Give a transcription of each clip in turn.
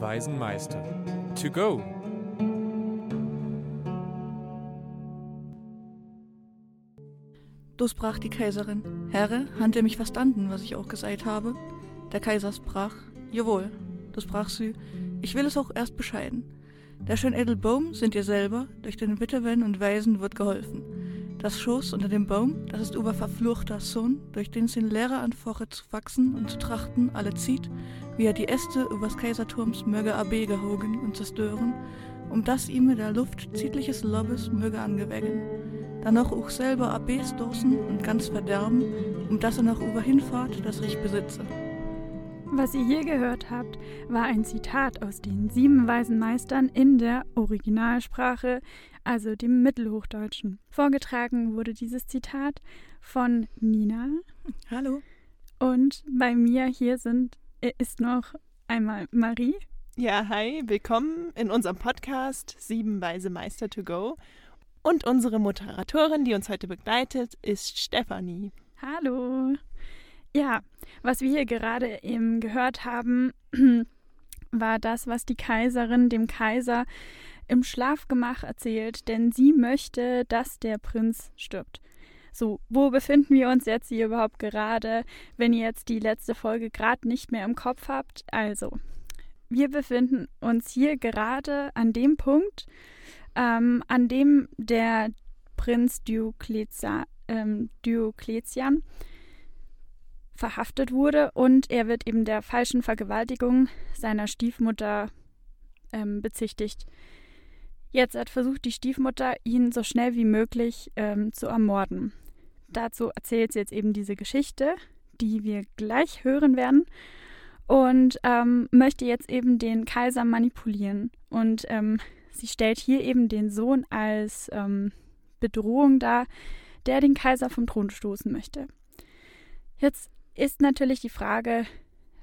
Weisen Meister. To go. So sprach die Kaiserin. Herre, ihr mich verstanden, was ich auch gesagt habe? Der Kaiser sprach, Jawohl. Da sprach sie, ich will es auch erst bescheiden. Der schön edel Baum sind ihr selber, durch den Witwen und Waisen wird geholfen. Das Schoß unter dem Baum, das ist über verfluchter Sohn, durch den sin Lehrer anfoche zu wachsen und zu trachten, alle zieht, wie er die Äste übers Kaiserturms möge abege hogen und zerstören, um das ihm der Luft zietliches Lobbes möge angewägen. Dann noch auch selber abes stoßen und ganz verderben, um dass er noch über Hinfahrt das Recht besitze. Was ihr hier gehört habt, war ein Zitat aus den sieben weisen Meistern in der Originalsprache, also dem Mittelhochdeutschen. Vorgetragen wurde dieses Zitat von Nina. Hallo. Und bei mir hier sind ist noch einmal Marie. Ja, hi, willkommen in unserem Podcast Sieben Weise Meister to go. Und unsere Moderatorin, die uns heute begleitet, ist Stefanie. Hallo. Ja, was wir hier gerade eben gehört haben, war das, was die Kaiserin dem Kaiser im Schlafgemach erzählt, denn sie möchte, dass der Prinz stirbt. So, wo befinden wir uns jetzt hier überhaupt gerade, wenn ihr jetzt die letzte Folge gerade nicht mehr im Kopf habt? Also, wir befinden uns hier gerade an dem Punkt, ähm, an dem der Prinz Diokletian, ähm, Diokletian verhaftet wurde und er wird eben der falschen Vergewaltigung seiner Stiefmutter ähm, bezichtigt. Jetzt hat versucht die Stiefmutter, ihn so schnell wie möglich ähm, zu ermorden. Dazu erzählt sie jetzt eben diese Geschichte, die wir gleich hören werden und ähm, möchte jetzt eben den Kaiser manipulieren. Und ähm, sie stellt hier eben den Sohn als ähm, Bedrohung dar, der den Kaiser vom Thron stoßen möchte. Jetzt ist natürlich die Frage,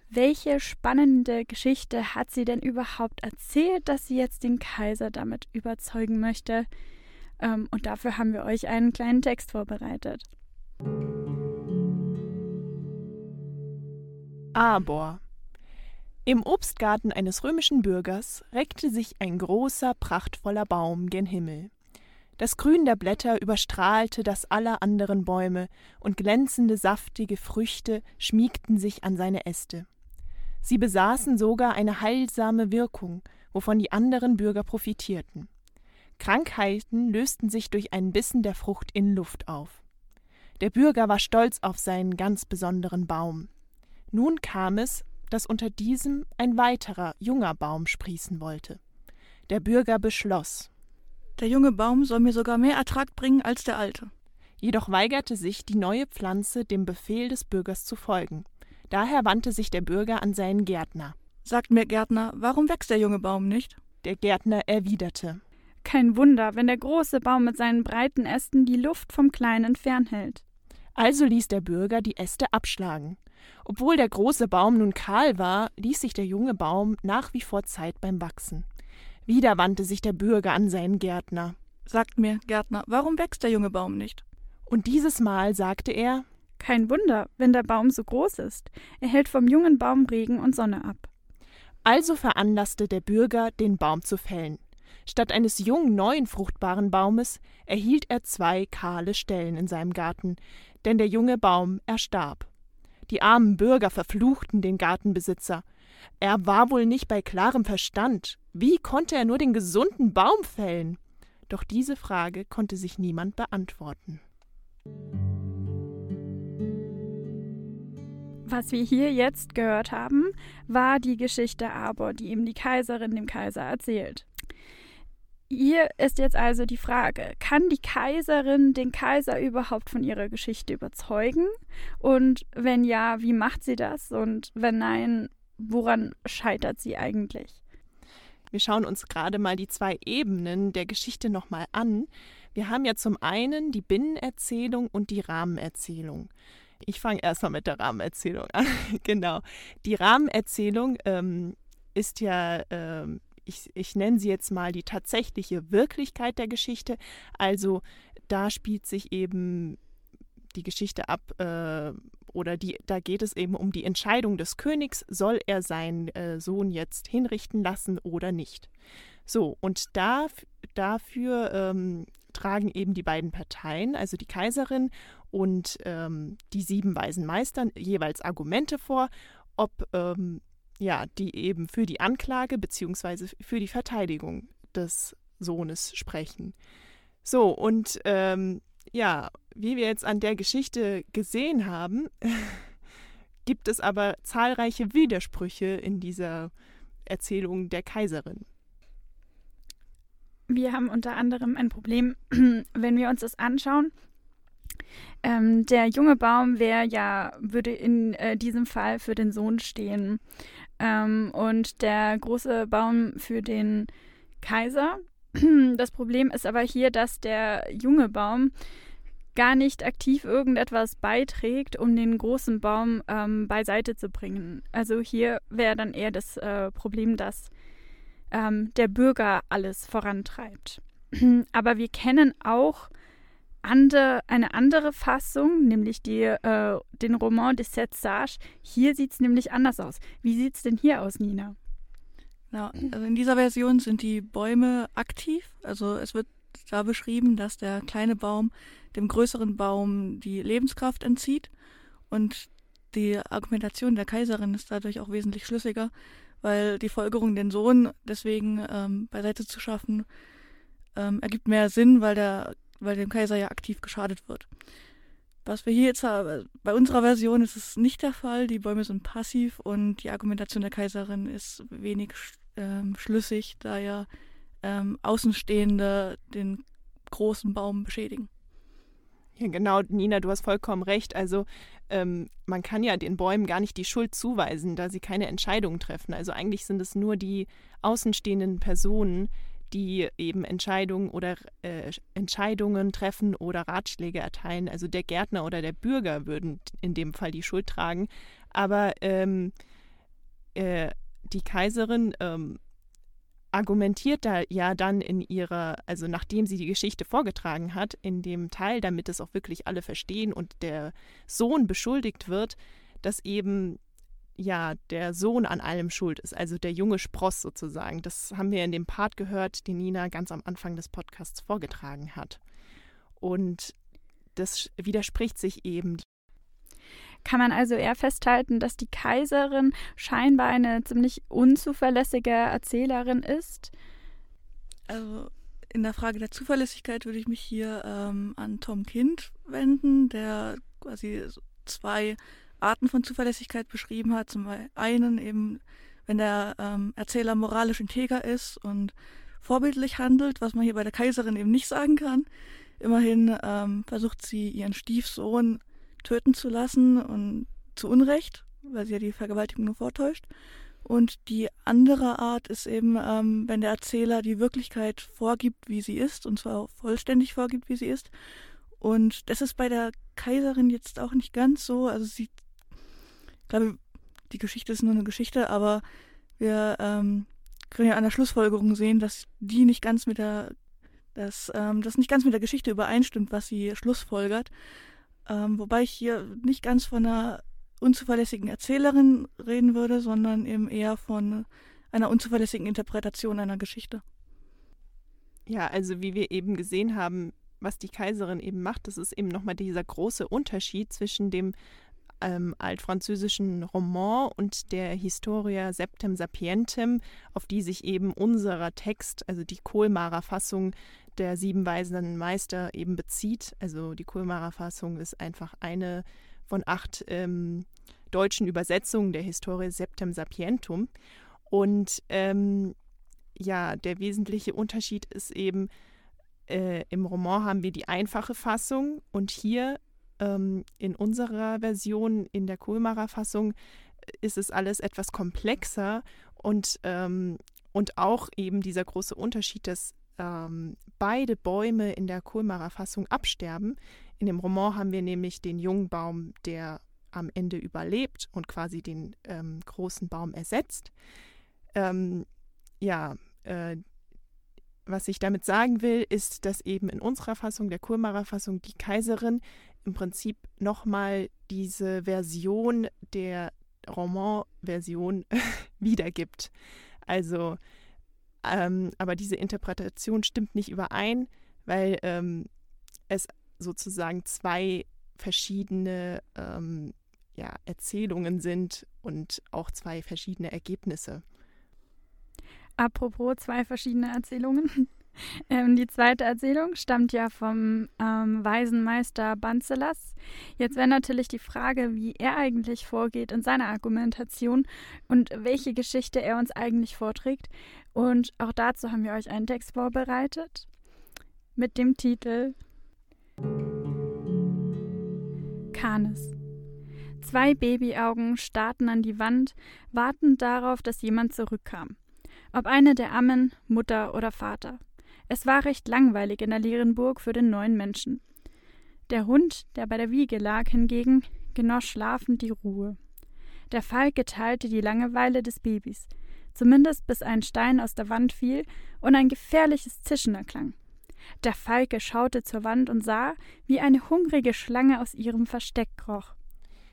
welche spannende Geschichte hat sie denn überhaupt erzählt, dass sie jetzt den Kaiser damit überzeugen möchte? Ähm, und dafür haben wir euch einen kleinen Text vorbereitet. Aber im Obstgarten eines römischen Bürgers reckte sich ein großer, prachtvoller Baum gen Himmel. Das Grün der Blätter überstrahlte das aller anderen Bäume, und glänzende, saftige Früchte schmiegten sich an seine Äste. Sie besaßen sogar eine heilsame Wirkung, wovon die anderen Bürger profitierten. Krankheiten lösten sich durch einen Bissen der Frucht in Luft auf. Der Bürger war stolz auf seinen ganz besonderen Baum. Nun kam es, dass unter diesem ein weiterer, junger Baum sprießen wollte. Der Bürger beschloss, der junge Baum soll mir sogar mehr Ertrag bringen als der alte. Jedoch weigerte sich die neue Pflanze dem Befehl des Bürgers zu folgen. Daher wandte sich der Bürger an seinen Gärtner. Sagt mir, Gärtner, warum wächst der junge Baum nicht? Der Gärtner erwiderte. Kein Wunder, wenn der große Baum mit seinen breiten Ästen die Luft vom kleinen fernhält. Also ließ der Bürger die Äste abschlagen. Obwohl der große Baum nun kahl war, ließ sich der junge Baum nach wie vor Zeit beim Wachsen. Wieder wandte sich der Bürger an seinen Gärtner. Sagt mir, Gärtner, warum wächst der junge Baum nicht? Und dieses Mal sagte er Kein Wunder, wenn der Baum so groß ist. Er hält vom jungen Baum Regen und Sonne ab. Also veranlasste der Bürger, den Baum zu fällen. Statt eines jungen, neuen, fruchtbaren Baumes erhielt er zwei kahle Stellen in seinem Garten, denn der junge Baum erstarb. Die armen Bürger verfluchten den Gartenbesitzer. Er war wohl nicht bei klarem Verstand. Wie konnte er nur den gesunden Baum fällen? Doch diese Frage konnte sich niemand beantworten. Was wir hier jetzt gehört haben, war die Geschichte Aber, die ihm die Kaiserin dem Kaiser erzählt. Hier ist jetzt also die Frage, kann die Kaiserin den Kaiser überhaupt von ihrer Geschichte überzeugen? Und wenn ja, wie macht sie das? Und wenn nein, woran scheitert sie eigentlich? Wir schauen uns gerade mal die zwei Ebenen der Geschichte nochmal an. Wir haben ja zum einen die Binnenerzählung und die Rahmenerzählung. Ich fange erstmal mit der Rahmenerzählung an. genau. Die Rahmenerzählung ähm, ist ja, ähm, ich, ich nenne sie jetzt mal die tatsächliche Wirklichkeit der Geschichte. Also da spielt sich eben die Geschichte ab, äh, oder die, da geht es eben um die Entscheidung des Königs, soll er seinen äh, Sohn jetzt hinrichten lassen oder nicht. So, und da, dafür ähm, tragen eben die beiden Parteien, also die Kaiserin und ähm, die sieben weisen Meister, jeweils Argumente vor, ob ähm, ja, die eben für die Anklage bzw. für die Verteidigung des Sohnes sprechen. So, und ähm, ja, wie wir jetzt an der Geschichte gesehen haben, gibt es aber zahlreiche Widersprüche in dieser Erzählung der Kaiserin. Wir haben unter anderem ein Problem, wenn wir uns das anschauen. Ähm, der junge Baum wäre ja, würde in äh, diesem Fall für den Sohn stehen. Ähm, und der große Baum für den Kaiser. Das Problem ist aber hier, dass der junge Baum gar nicht aktiv irgendetwas beiträgt, um den großen Baum ähm, beiseite zu bringen. Also hier wäre dann eher das äh, Problem, dass ähm, der Bürger alles vorantreibt. Aber wir kennen auch ande, eine andere Fassung, nämlich die, äh, den Roman de Sept Sages. Hier sieht es nämlich anders aus. Wie sieht es denn hier aus, Nina? Ja, also in dieser Version sind die Bäume aktiv. Also es wird da beschrieben, dass der kleine Baum dem größeren Baum die Lebenskraft entzieht. Und die Argumentation der Kaiserin ist dadurch auch wesentlich schlüssiger, weil die Folgerung, den Sohn deswegen ähm, beiseite zu schaffen, ähm, ergibt mehr Sinn, weil, der, weil dem Kaiser ja aktiv geschadet wird. Was wir hier jetzt haben, bei unserer Version ist es nicht der Fall. Die Bäume sind passiv und die Argumentation der Kaiserin ist wenig ähm, schlüssig, da ja ähm, Außenstehende den großen Baum beschädigen. Ja, genau, Nina, du hast vollkommen recht. Also ähm, man kann ja den Bäumen gar nicht die Schuld zuweisen, da sie keine Entscheidungen treffen. Also eigentlich sind es nur die außenstehenden Personen, die eben Entscheidungen oder äh, Entscheidungen treffen oder Ratschläge erteilen. Also der Gärtner oder der Bürger würden in dem Fall die Schuld tragen. Aber ähm, äh, die Kaiserin ähm, argumentiert da ja dann in ihrer, also nachdem sie die Geschichte vorgetragen hat, in dem Teil, damit es auch wirklich alle verstehen und der Sohn beschuldigt wird, dass eben ja der Sohn an allem schuld ist, also der junge Spross sozusagen. Das haben wir in dem Part gehört, den Nina ganz am Anfang des Podcasts vorgetragen hat. Und das widerspricht sich eben kann man also eher festhalten, dass die Kaiserin scheinbar eine ziemlich unzuverlässige Erzählerin ist. Also in der Frage der Zuverlässigkeit würde ich mich hier ähm, an Tom Kind wenden, der quasi zwei Arten von Zuverlässigkeit beschrieben hat. Zum einen eben, wenn der ähm, Erzähler moralisch integer ist und vorbildlich handelt, was man hier bei der Kaiserin eben nicht sagen kann. Immerhin ähm, versucht sie ihren Stiefsohn töten zu lassen und zu Unrecht, weil sie ja die Vergewaltigung nur vortäuscht. Und die andere Art ist eben, ähm, wenn der Erzähler die Wirklichkeit vorgibt, wie sie ist, und zwar vollständig vorgibt, wie sie ist. Und das ist bei der Kaiserin jetzt auch nicht ganz so. Also sie, ich glaube, die Geschichte ist nur eine Geschichte, aber wir ähm, können ja an der Schlussfolgerung sehen, dass die nicht ganz mit der, dass ähm, das nicht ganz mit der Geschichte übereinstimmt, was sie schlussfolgert. Ähm, wobei ich hier nicht ganz von einer unzuverlässigen Erzählerin reden würde, sondern eben eher von einer unzuverlässigen Interpretation einer Geschichte. Ja, also wie wir eben gesehen haben, was die Kaiserin eben macht, das ist eben nochmal dieser große Unterschied zwischen dem ähm, altfranzösischen Roman und der Historia Septem Sapientem, auf die sich eben unserer Text, also die Kohlmarer Fassung, der sieben weisen Meister eben bezieht. Also die Kulmarer Fassung ist einfach eine von acht ähm, deutschen Übersetzungen der Historie Septem Sapientum. Und ähm, ja, der wesentliche Unterschied ist eben, äh, im Roman haben wir die einfache Fassung und hier ähm, in unserer Version, in der Kulmarer Fassung, ist es alles etwas komplexer und, ähm, und auch eben dieser große Unterschied, dass ähm, beide Bäume in der Kohlmarer Fassung absterben. In dem Roman haben wir nämlich den jungen Baum, der am Ende überlebt und quasi den ähm, großen Baum ersetzt. Ähm, ja, äh, was ich damit sagen will, ist, dass eben in unserer Fassung, der Kohlmarer Fassung, die Kaiserin im Prinzip nochmal diese Version der Roman-Version wiedergibt. Also, ähm, aber diese Interpretation stimmt nicht überein, weil ähm, es sozusagen zwei verschiedene ähm, ja, Erzählungen sind und auch zwei verschiedene Ergebnisse. Apropos zwei verschiedene Erzählungen. Ähm, die zweite Erzählung stammt ja vom ähm, weisen Meister Banzelas. Jetzt wäre natürlich die Frage, wie er eigentlich vorgeht in seiner Argumentation und welche Geschichte er uns eigentlich vorträgt. Und auch dazu haben wir euch einen Text vorbereitet mit dem Titel Kanes. Zwei Babyaugen starrten an die Wand, wartend darauf, dass jemand zurückkam. Ob eine der Ammen, Mutter oder Vater. Es war recht langweilig in der leeren Burg für den neuen Menschen. Der Hund, der bei der Wiege lag, hingegen genoss schlafend die Ruhe. Der Falke teilte die Langeweile des Babys, zumindest bis ein Stein aus der Wand fiel und ein gefährliches Zischen erklang. Der Falke schaute zur Wand und sah, wie eine hungrige Schlange aus ihrem Versteck kroch.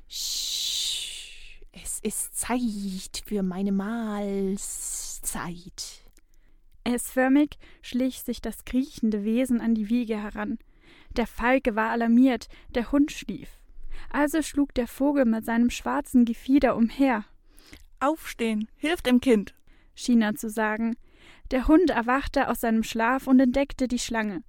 Sch, es ist Zeit für meine Mahlzeit. S-förmig schlich sich das kriechende Wesen an die Wiege heran. Der Falke war alarmiert, der Hund schlief. Also schlug der Vogel mit seinem schwarzen Gefieder umher. Aufstehen, hilf dem Kind, schien er zu sagen. Der Hund erwachte aus seinem Schlaf und entdeckte die Schlange.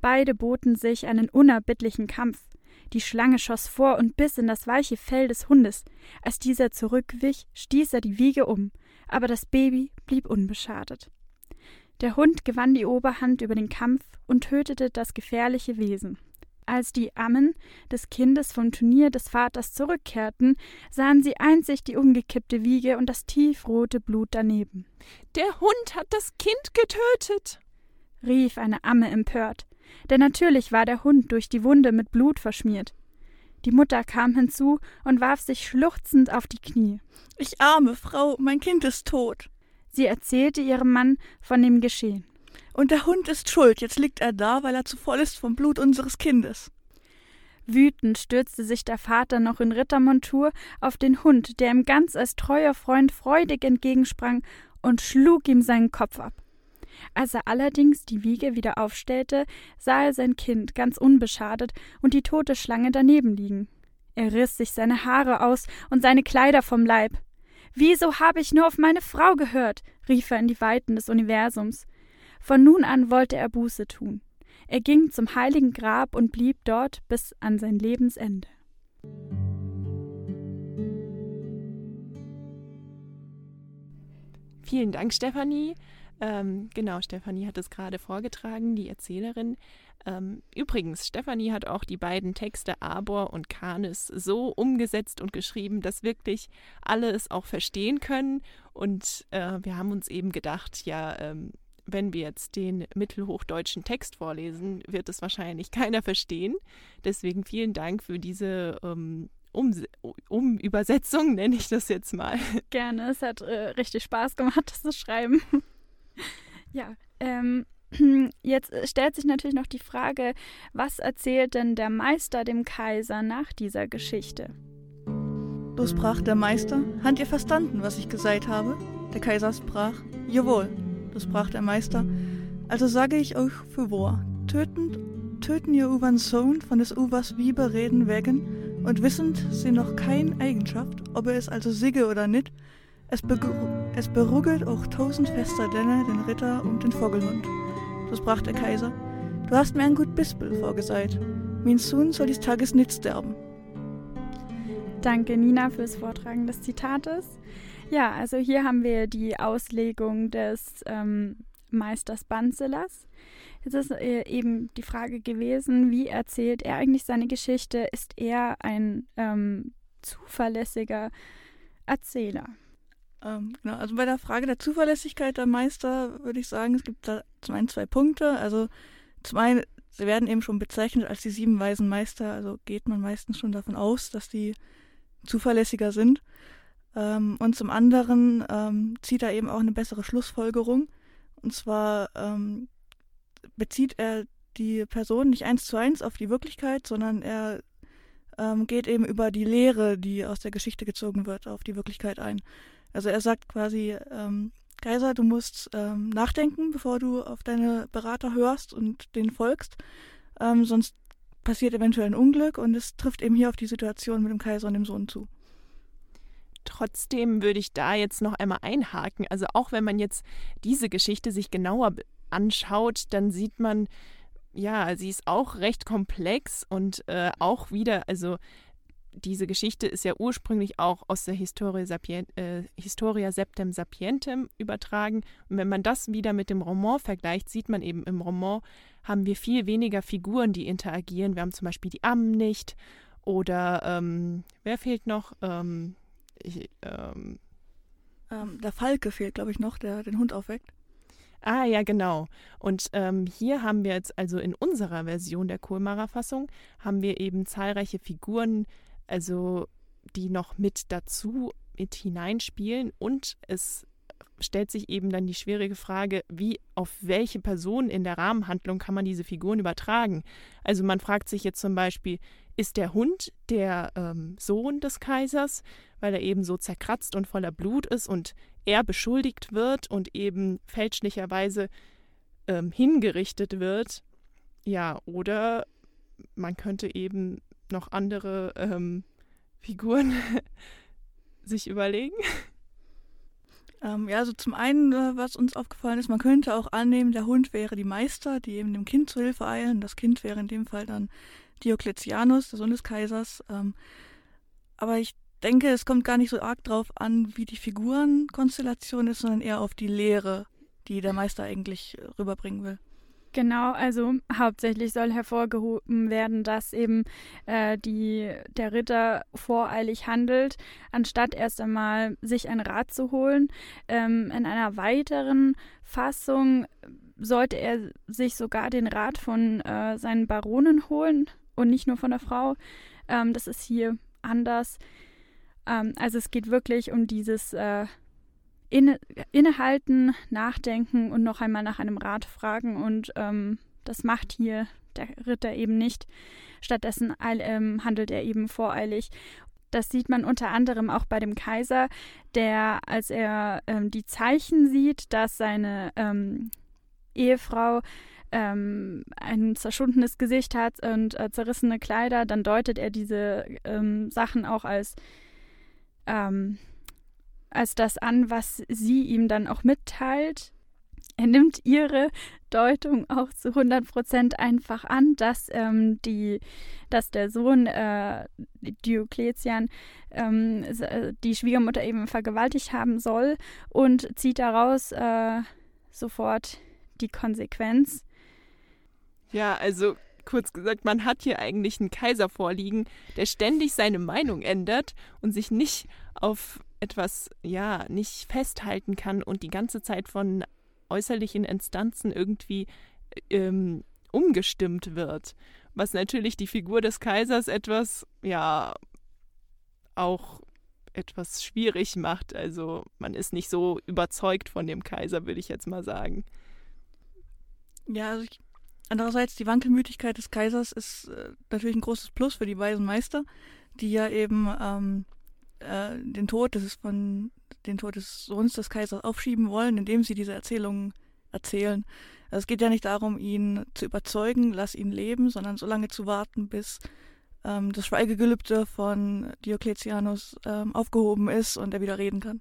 Beide boten sich einen unerbittlichen Kampf. Die Schlange schoss vor und biss in das weiche Fell des Hundes. Als dieser zurückwich, stieß er die Wiege um, aber das Baby blieb unbeschadet. Der Hund gewann die Oberhand über den Kampf und tötete das gefährliche Wesen. Als die Ammen des Kindes vom Turnier des Vaters zurückkehrten, sahen sie einzig die umgekippte Wiege und das tiefrote Blut daneben. Der Hund hat das Kind getötet, rief eine Amme empört, denn natürlich war der Hund durch die Wunde mit Blut verschmiert. Die Mutter kam hinzu und warf sich schluchzend auf die Knie. Ich arme Frau, mein Kind ist tot. Sie erzählte ihrem Mann von dem Geschehen. Und der Hund ist schuld, jetzt liegt er da, weil er zu voll ist vom Blut unseres Kindes. Wütend stürzte sich der Vater noch in Rittermontur auf den Hund, der ihm ganz als treuer Freund freudig entgegensprang und schlug ihm seinen Kopf ab. Als er allerdings die Wiege wieder aufstellte, sah er sein Kind ganz unbeschadet und die tote Schlange daneben liegen. Er riss sich seine Haare aus und seine Kleider vom Leib. Wieso habe ich nur auf meine Frau gehört? rief er in die Weiten des Universums. Von nun an wollte er Buße tun. Er ging zum heiligen Grab und blieb dort bis an sein Lebensende. Vielen Dank, Stefanie. Ähm, genau, Stefanie hat es gerade vorgetragen, die Erzählerin. Ähm, übrigens, Stefanie hat auch die beiden Texte Arbor und Canis so umgesetzt und geschrieben, dass wirklich alle es auch verstehen können. Und äh, wir haben uns eben gedacht, ja, ähm, wenn wir jetzt den mittelhochdeutschen Text vorlesen, wird es wahrscheinlich keiner verstehen. Deswegen vielen Dank für diese ähm, um, Umübersetzung, nenne ich das jetzt mal. Gerne, es hat äh, richtig Spaß gemacht, das zu schreiben. ja, ähm, Jetzt stellt sich natürlich noch die Frage, was erzählt denn der Meister dem Kaiser nach dieser Geschichte? So sprach der Meister, habt ihr verstanden, was ich gesagt habe? Der Kaiser sprach, jawohl. So sprach der Meister, also sage ich euch für wahr, töten, töten ihr Uwans Sohn von des Uwers Wiebe reden wegen, und wissend sie noch kein Eigenschaft, ob er es also sigge oder nit, es, es beruggelt auch tausend Fester denne den Ritter und den Vogelhund so sprach der Kaiser, du hast mir ein gut Bispel vorgeseit. Mein Sohn soll dies Tages nicht sterben. Danke, Nina, fürs Vortragen des Zitates. Ja, also hier haben wir die Auslegung des ähm, Meisters Banzelas. Jetzt ist äh, eben die Frage gewesen, wie erzählt er eigentlich seine Geschichte? Ist er ein ähm, zuverlässiger Erzähler? Ähm, genau, also bei der Frage der Zuverlässigkeit der Meister würde ich sagen, es gibt da zum einen zwei Punkte. Also zum einen, sie werden eben schon bezeichnet als die sieben weisen Meister, also geht man meistens schon davon aus, dass die zuverlässiger sind. Ähm, und zum anderen ähm, zieht er eben auch eine bessere Schlussfolgerung. Und zwar ähm, bezieht er die Person nicht eins zu eins auf die Wirklichkeit, sondern er ähm, geht eben über die Lehre, die aus der Geschichte gezogen wird, auf die Wirklichkeit ein. Also er sagt quasi, ähm, Kaiser, du musst ähm, nachdenken, bevor du auf deine Berater hörst und denen folgst, ähm, sonst passiert eventuell ein Unglück und es trifft eben hier auf die Situation mit dem Kaiser und dem Sohn zu. Trotzdem würde ich da jetzt noch einmal einhaken. Also auch wenn man jetzt diese Geschichte sich genauer anschaut, dann sieht man, ja, sie ist auch recht komplex und äh, auch wieder, also diese Geschichte ist ja ursprünglich auch aus der Historia, Sapient, äh, Historia Septem Sapientem übertragen. Und wenn man das wieder mit dem Roman vergleicht, sieht man eben im Roman haben wir viel weniger Figuren, die interagieren. Wir haben zum Beispiel die Ammen nicht oder ähm, wer fehlt noch? Ähm, ich, ähm, ähm, der Falke fehlt, glaube ich, noch, der den Hund aufweckt. Ah, ja, genau. Und ähm, hier haben wir jetzt, also in unserer Version der Kohlmarer-Fassung, haben wir eben zahlreiche Figuren, also die noch mit dazu mit hineinspielen und es stellt sich eben dann die schwierige Frage, wie auf welche Person in der Rahmenhandlung kann man diese Figuren übertragen? Also man fragt sich jetzt zum Beispiel, ist der Hund der ähm, Sohn des Kaisers, weil er eben so zerkratzt und voller Blut ist und er beschuldigt wird und eben fälschlicherweise ähm, hingerichtet wird? Ja, oder man könnte eben noch andere ähm, Figuren sich überlegen. Ähm, ja, also zum einen, äh, was uns aufgefallen ist, man könnte auch annehmen, der Hund wäre die Meister, die eben dem Kind zu Hilfe eilen. Das Kind wäre in dem Fall dann Diokletianus, der Sohn des Kaisers. Ähm, aber ich denke, es kommt gar nicht so arg drauf an, wie die Figurenkonstellation ist, sondern eher auf die Lehre, die der Meister eigentlich rüberbringen will. Genau, also hauptsächlich soll hervorgehoben werden, dass eben äh, die, der Ritter voreilig handelt, anstatt erst einmal sich einen Rat zu holen. Ähm, in einer weiteren Fassung sollte er sich sogar den Rat von äh, seinen Baronen holen und nicht nur von der Frau. Ähm, das ist hier anders. Ähm, also es geht wirklich um dieses äh, inne, innehalten, nachdenken und noch einmal nach einem Rat fragen. Und ähm, das macht hier der Ritter eben nicht. Stattdessen ähm, handelt er eben voreilig. Das sieht man unter anderem auch bei dem Kaiser, der, als er ähm, die Zeichen sieht, dass seine ähm, Ehefrau ähm, ein zerschundenes Gesicht hat und äh, zerrissene Kleider, dann deutet er diese ähm, Sachen auch als ähm, als das an, was sie ihm dann auch mitteilt. Er nimmt ihre Deutung auch zu 100 Prozent einfach an, dass, ähm, die, dass der Sohn äh, Diokletian ähm, äh, die Schwiegermutter eben vergewaltigt haben soll und zieht daraus äh, sofort die Konsequenz. Ja, also kurz gesagt, man hat hier eigentlich einen Kaiser vorliegen, der ständig seine Meinung ändert und sich nicht auf etwas ja nicht festhalten kann und die ganze Zeit von äußerlichen Instanzen irgendwie ähm, umgestimmt wird. Was natürlich die Figur des Kaisers etwas, ja, auch etwas schwierig macht. Also man ist nicht so überzeugt von dem Kaiser, würde ich jetzt mal sagen. Ja, also ich, andererseits die Wankelmütigkeit des Kaisers ist äh, natürlich ein großes Plus für die weisen Meister, die ja eben ähm, äh, den Tod des von den Tod des Sohns des Kaisers aufschieben wollen, indem sie diese Erzählungen erzählen. Also es geht ja nicht darum, ihn zu überzeugen, lass ihn leben, sondern so lange zu warten, bis ähm, das Schweigegelübde von Diokletianus ähm, aufgehoben ist und er wieder reden kann.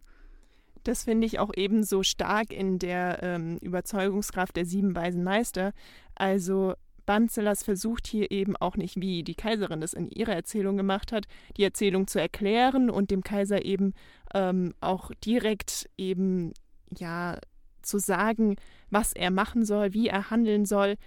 Das finde ich auch ebenso stark in der ähm, Überzeugungskraft der sieben weisen Meister. Also Banzelas versucht hier eben auch nicht, wie die Kaiserin das in ihrer Erzählung gemacht hat, die Erzählung zu erklären und dem Kaiser eben ähm, auch direkt eben, ja, zu sagen, was er machen soll, wie er handeln soll.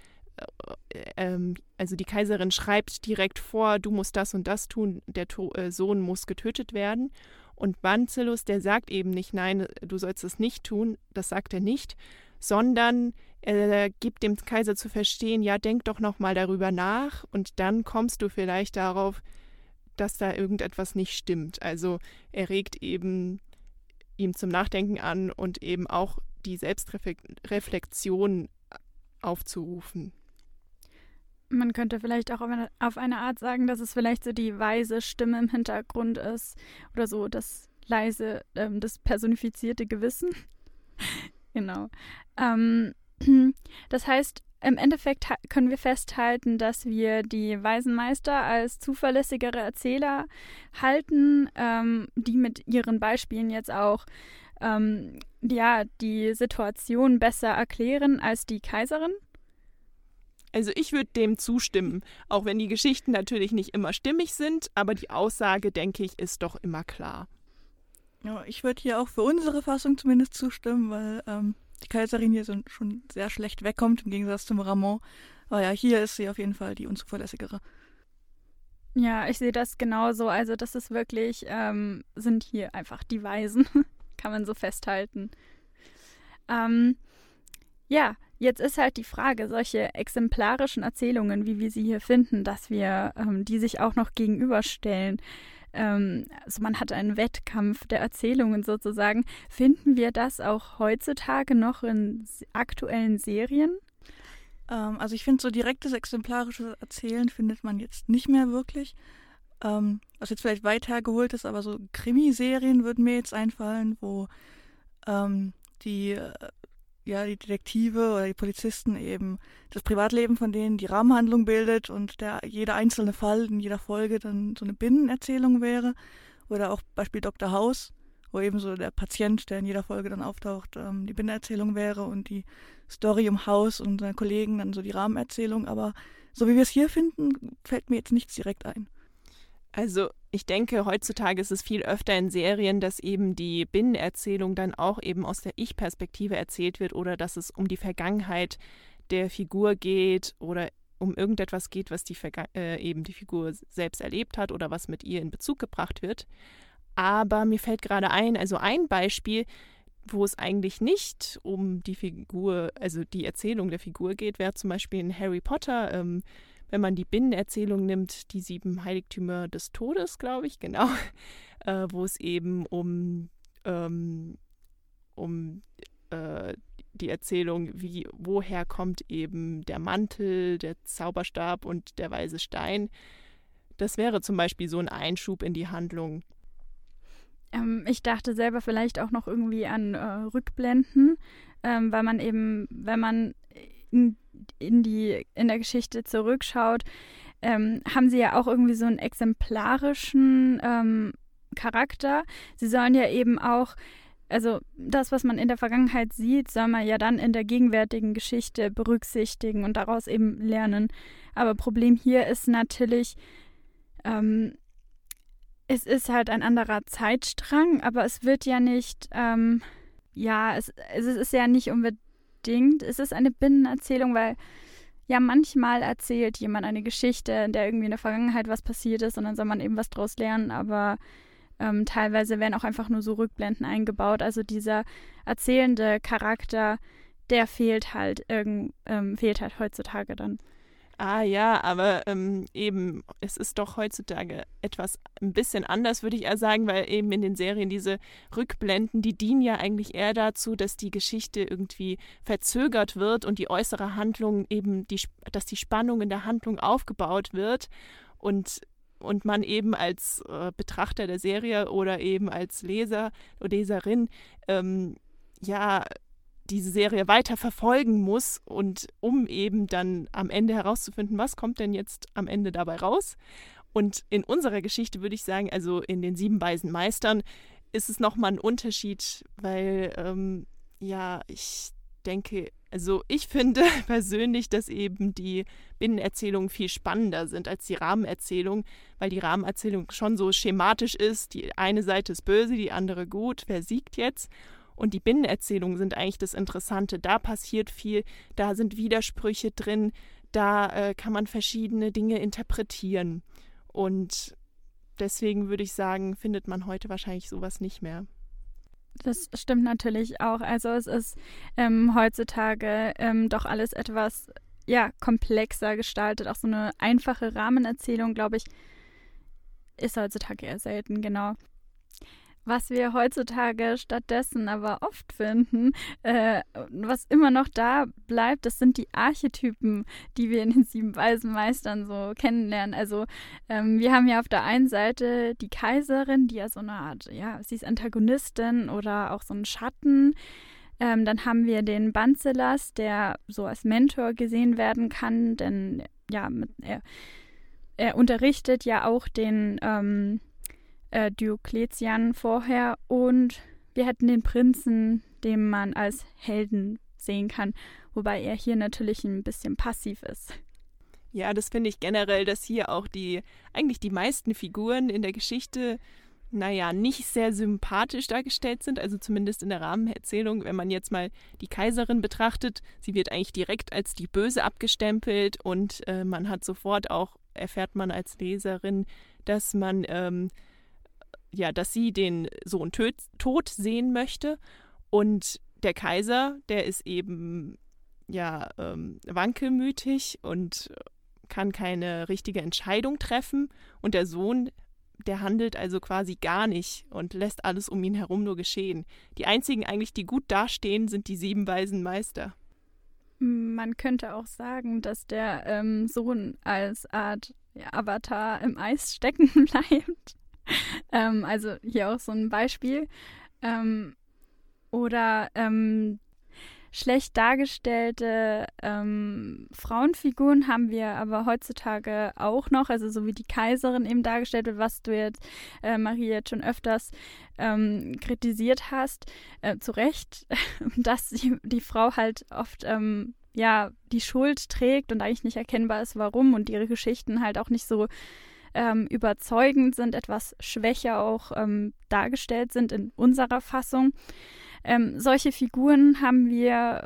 Äh, ähm, also die Kaiserin schreibt direkt vor, du musst das und das tun, der to äh, Sohn muss getötet werden. Und Banzelus, der sagt eben nicht, nein, du sollst es nicht tun, das sagt er nicht, sondern er gibt dem Kaiser zu verstehen, ja, denk doch noch mal darüber nach und dann kommst du vielleicht darauf, dass da irgendetwas nicht stimmt. Also er regt eben ihm zum Nachdenken an und eben auch die Selbstreflexion aufzurufen. Man könnte vielleicht auch auf eine, auf eine Art sagen, dass es vielleicht so die weise Stimme im Hintergrund ist oder so das leise, ähm, das personifizierte Gewissen. genau. Ähm, das heißt, im Endeffekt können wir festhalten, dass wir die Waisenmeister als zuverlässigere Erzähler halten, ähm, die mit ihren Beispielen jetzt auch ähm, ja, die Situation besser erklären als die Kaiserin. Also ich würde dem zustimmen, auch wenn die Geschichten natürlich nicht immer stimmig sind, aber die Aussage, denke ich, ist doch immer klar. Ja, ich würde hier auch für unsere Fassung zumindest zustimmen, weil ähm, die Kaiserin hier so, schon sehr schlecht wegkommt, im Gegensatz zum Ramon. Aber ja, hier ist sie auf jeden Fall die unzuverlässigere. Ja, ich sehe das genauso. Also das ist wirklich, ähm, sind hier einfach die Weisen, kann man so festhalten. Ähm, ja, Jetzt ist halt die Frage, solche exemplarischen Erzählungen, wie wir sie hier finden, dass wir ähm, die sich auch noch gegenüberstellen. Ähm, also man hat einen Wettkampf der Erzählungen sozusagen. Finden wir das auch heutzutage noch in aktuellen Serien? Ähm, also ich finde, so direktes exemplarisches Erzählen findet man jetzt nicht mehr wirklich. Ähm, was jetzt vielleicht weit hergeholt ist, aber so Krimiserien würden mir jetzt einfallen, wo ähm, die äh, ja, die Detektive oder die Polizisten eben das Privatleben von denen die Rahmenhandlung bildet und der jeder einzelne Fall in jeder Folge dann so eine Binnenerzählung wäre. Oder auch Beispiel Dr. House, wo eben so der Patient, der in jeder Folge dann auftaucht, ähm, die Binnenerzählung wäre und die Story um House und seine Kollegen dann so die Rahmenerzählung. Aber so wie wir es hier finden, fällt mir jetzt nichts direkt ein. Also ich denke, heutzutage ist es viel öfter in Serien, dass eben die Binnenerzählung dann auch eben aus der Ich-Perspektive erzählt wird oder dass es um die Vergangenheit der Figur geht oder um irgendetwas geht, was die äh, eben die Figur selbst erlebt hat oder was mit ihr in Bezug gebracht wird. Aber mir fällt gerade ein, also ein Beispiel, wo es eigentlich nicht um die Figur, also die Erzählung der Figur geht, wäre zum Beispiel in Harry Potter. Ähm, wenn man die Binnenerzählung nimmt, die sieben Heiligtümer des Todes, glaube ich, genau, äh, wo es eben um, ähm, um äh, die Erzählung, wie, woher kommt eben der Mantel, der Zauberstab und der weiße Stein. Das wäre zum Beispiel so ein Einschub in die Handlung. Ähm, ich dachte selber vielleicht auch noch irgendwie an äh, Rückblenden, ähm, weil man eben, wenn man in in die in der Geschichte zurückschaut, ähm, haben sie ja auch irgendwie so einen exemplarischen ähm, Charakter. Sie sollen ja eben auch, also das, was man in der Vergangenheit sieht, soll man ja dann in der gegenwärtigen Geschichte berücksichtigen und daraus eben lernen. Aber Problem hier ist natürlich, ähm, es ist halt ein anderer Zeitstrang, aber es wird ja nicht, ähm, ja, es, es ist ja nicht unbedingt unbedingt. Es ist eine Binnenerzählung, weil ja manchmal erzählt jemand eine Geschichte, in der irgendwie in der Vergangenheit was passiert ist und dann soll man eben was draus lernen, aber ähm, teilweise werden auch einfach nur so Rückblenden eingebaut. Also dieser erzählende Charakter, der fehlt halt irgend, ähm, fehlt halt heutzutage dann. Ah ja, aber ähm, eben, es ist doch heutzutage etwas ein bisschen anders, würde ich eher sagen, weil eben in den Serien diese Rückblenden, die dienen ja eigentlich eher dazu, dass die Geschichte irgendwie verzögert wird und die äußere Handlung eben, die, dass die Spannung in der Handlung aufgebaut wird und und man eben als äh, Betrachter der Serie oder eben als Leser oder Leserin ähm, ja diese Serie weiter verfolgen muss und um eben dann am Ende herauszufinden, was kommt denn jetzt am Ende dabei raus. Und in unserer Geschichte würde ich sagen, also in den sieben weisen Meistern, ist es nochmal ein Unterschied, weil ähm, ja, ich denke, also ich finde persönlich, dass eben die Binnenerzählungen viel spannender sind als die Rahmenerzählung, weil die Rahmenerzählung schon so schematisch ist. Die eine Seite ist böse, die andere gut. Wer siegt jetzt? Und die Binnenerzählungen sind eigentlich das Interessante. Da passiert viel, da sind Widersprüche drin, da äh, kann man verschiedene Dinge interpretieren. Und deswegen würde ich sagen, findet man heute wahrscheinlich sowas nicht mehr. Das stimmt natürlich auch. Also es ist ähm, heutzutage ähm, doch alles etwas ja, komplexer gestaltet. Auch so eine einfache Rahmenerzählung, glaube ich, ist heutzutage eher selten, genau. Was wir heutzutage stattdessen aber oft finden, äh, was immer noch da bleibt, das sind die Archetypen, die wir in den sieben weisen Meistern so kennenlernen. Also ähm, wir haben ja auf der einen Seite die Kaiserin, die ja so eine Art, ja, sie ist Antagonistin oder auch so ein Schatten. Ähm, dann haben wir den Banzelas, der so als Mentor gesehen werden kann, denn ja, mit, er, er unterrichtet ja auch den ähm, äh, Diokletian vorher und wir hätten den Prinzen, den man als Helden sehen kann, wobei er hier natürlich ein bisschen passiv ist. Ja, das finde ich generell, dass hier auch die, eigentlich die meisten Figuren in der Geschichte, naja, nicht sehr sympathisch dargestellt sind, also zumindest in der Rahmenerzählung. Wenn man jetzt mal die Kaiserin betrachtet, sie wird eigentlich direkt als die Böse abgestempelt und äh, man hat sofort auch, erfährt man als Leserin, dass man ähm, ja, dass sie den Sohn töt, tot sehen möchte. Und der Kaiser, der ist eben ja ähm, wankelmütig und kann keine richtige Entscheidung treffen. Und der Sohn, der handelt also quasi gar nicht und lässt alles um ihn herum nur geschehen. Die einzigen eigentlich, die gut dastehen, sind die sieben weisen Meister. Man könnte auch sagen, dass der ähm, Sohn als Art ja, Avatar im Eis stecken bleibt. ähm, also hier auch so ein Beispiel. Ähm, oder ähm, schlecht dargestellte ähm, Frauenfiguren haben wir aber heutzutage auch noch, also so wie die Kaiserin eben dargestellt wird, was du jetzt, äh, Marie, jetzt schon öfters ähm, kritisiert hast, äh, zu Recht, dass die, die Frau halt oft ähm, ja die Schuld trägt und eigentlich nicht erkennbar ist, warum und ihre Geschichten halt auch nicht so ähm, überzeugend sind, etwas schwächer auch ähm, dargestellt sind in unserer Fassung. Ähm, solche Figuren haben wir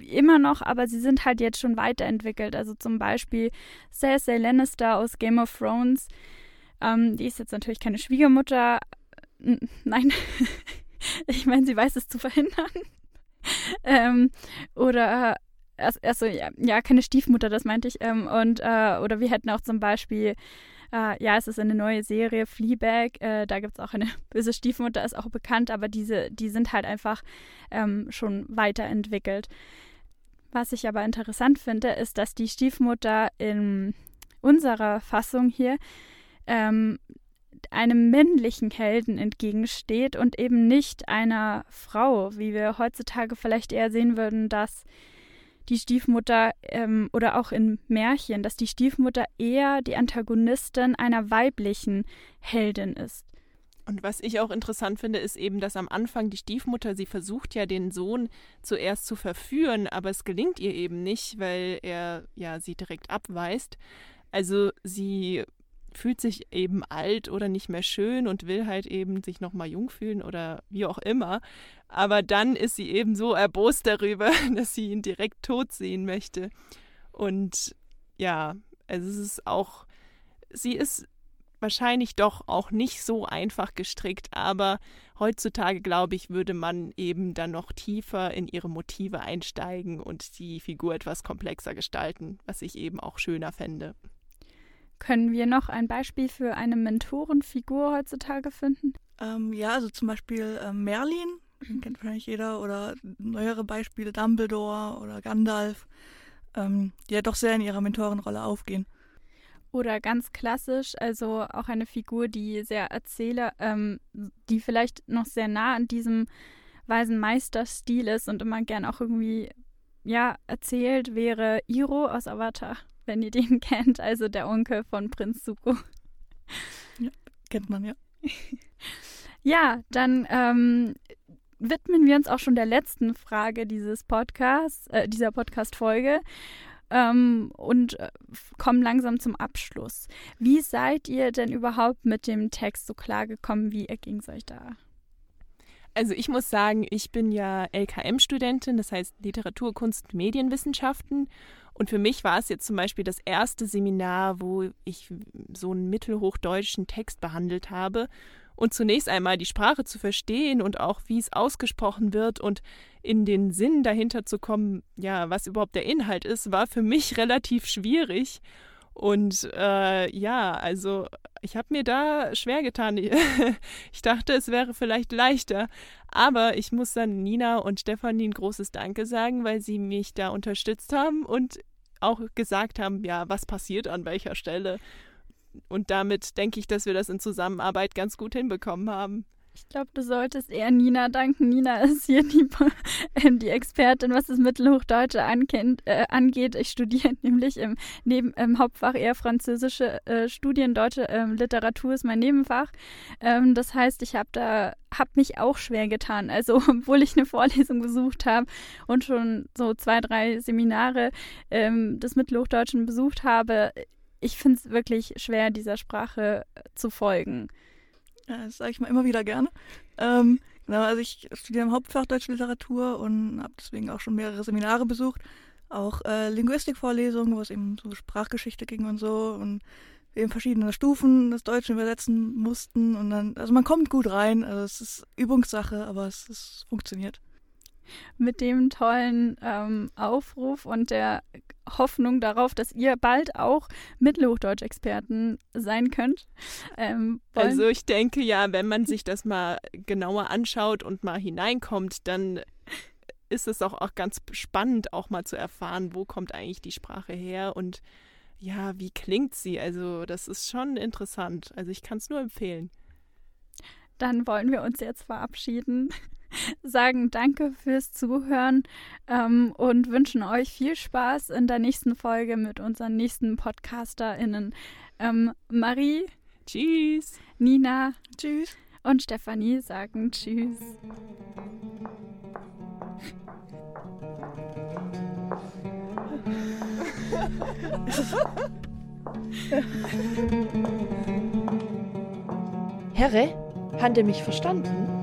immer noch, aber sie sind halt jetzt schon weiterentwickelt. Also zum Beispiel Cersei Lannister aus Game of Thrones. Ähm, die ist jetzt natürlich keine Schwiegermutter. nein, ich meine, sie weiß es zu verhindern. ähm, oder also ja, ja, keine Stiefmutter, das meinte ich. Ähm, und äh, oder wir hätten auch zum Beispiel äh, ja, es ist eine neue Serie, Fleabag. Äh, da gibt es auch eine böse Stiefmutter, ist auch bekannt, aber diese, die sind halt einfach ähm, schon weiterentwickelt. Was ich aber interessant finde, ist, dass die Stiefmutter in unserer Fassung hier ähm, einem männlichen Helden entgegensteht und eben nicht einer Frau, wie wir heutzutage vielleicht eher sehen würden, dass die Stiefmutter ähm, oder auch in Märchen, dass die Stiefmutter eher die Antagonistin einer weiblichen Heldin ist. Und was ich auch interessant finde, ist eben, dass am Anfang die Stiefmutter, sie versucht ja den Sohn zuerst zu verführen, aber es gelingt ihr eben nicht, weil er ja sie direkt abweist. Also sie fühlt sich eben alt oder nicht mehr schön und will halt eben sich nochmal jung fühlen oder wie auch immer. Aber dann ist sie eben so erbost darüber, dass sie ihn direkt tot sehen möchte. Und ja, also es ist auch, sie ist wahrscheinlich doch auch nicht so einfach gestrickt, aber heutzutage, glaube ich, würde man eben dann noch tiefer in ihre Motive einsteigen und die Figur etwas komplexer gestalten, was ich eben auch schöner fände. Können wir noch ein Beispiel für eine Mentorenfigur heutzutage finden? Ähm, ja, also zum Beispiel äh, Merlin, den kennt wahrscheinlich jeder, oder neuere Beispiele Dumbledore oder Gandalf, ähm, die ja doch sehr in ihrer Mentorenrolle aufgehen. Oder ganz klassisch, also auch eine Figur, die sehr Erzähler, ähm, die vielleicht noch sehr nah an diesem weisen Meisterstil ist und immer gern auch irgendwie, ja, erzählt, wäre Iro aus Avatar wenn ihr den kennt, also der Onkel von Prinz Zuko. Ja, kennt man ja. ja, dann ähm, widmen wir uns auch schon der letzten Frage dieses Podcasts, äh, dieser Podcast-Folge. Ähm, und äh, kommen langsam zum Abschluss. Wie seid ihr denn überhaupt mit dem Text so klar gekommen? Wie erging es euch da? Also ich muss sagen, ich bin ja LKM-Studentin, das heißt Literatur, Kunst, Medienwissenschaften. Und für mich war es jetzt zum Beispiel das erste Seminar, wo ich so einen mittelhochdeutschen Text behandelt habe. Und zunächst einmal die Sprache zu verstehen und auch, wie es ausgesprochen wird und in den Sinn dahinter zu kommen, ja, was überhaupt der Inhalt ist, war für mich relativ schwierig. Und äh, ja, also ich habe mir da schwer getan. ich dachte, es wäre vielleicht leichter. Aber ich muss dann Nina und Stefanie ein großes Danke sagen, weil sie mich da unterstützt haben und auch gesagt haben, ja, was passiert an welcher Stelle. Und damit denke ich, dass wir das in Zusammenarbeit ganz gut hinbekommen haben. Ich glaube, du solltest eher Nina danken. Nina ist hier die, äh, die Expertin, was das Mittelhochdeutsche ankennt, äh, angeht. Ich studiere nämlich im, neben, im Hauptfach eher französische äh, Studien. Deutsche äh, Literatur ist mein Nebenfach. Ähm, das heißt, ich habe da habe mich auch schwer getan. Also, obwohl ich eine Vorlesung besucht habe und schon so zwei, drei Seminare ähm, des Mittelhochdeutschen besucht habe, ich finde es wirklich schwer, dieser Sprache äh, zu folgen. Ja, das sage ich mal immer wieder gerne. Ähm, genau, also ich studiere im Hauptfach Deutsche Literatur und habe deswegen auch schon mehrere Seminare besucht. Auch äh, Linguistikvorlesungen, wo es eben so Sprachgeschichte ging und so. Und wir eben verschiedene Stufen des Deutschen übersetzen mussten. Und dann, also man kommt gut rein. Also es ist Übungssache, aber es, es funktioniert mit dem tollen ähm, Aufruf und der Hoffnung darauf, dass ihr bald auch Mittelhochdeutsch-Experten sein könnt. Ähm, also ich denke ja, wenn man sich das mal genauer anschaut und mal hineinkommt, dann ist es auch, auch ganz spannend, auch mal zu erfahren, wo kommt eigentlich die Sprache her und ja, wie klingt sie? Also das ist schon interessant. Also ich kann es nur empfehlen. Dann wollen wir uns jetzt verabschieden sagen Danke fürs Zuhören ähm, und wünschen euch viel Spaß in der nächsten Folge mit unseren nächsten PodcasterInnen. Ähm, Marie. Tschüss. Nina. Tschüss. Und Stefanie sagen Tschüss. Herre, hat er mich verstanden?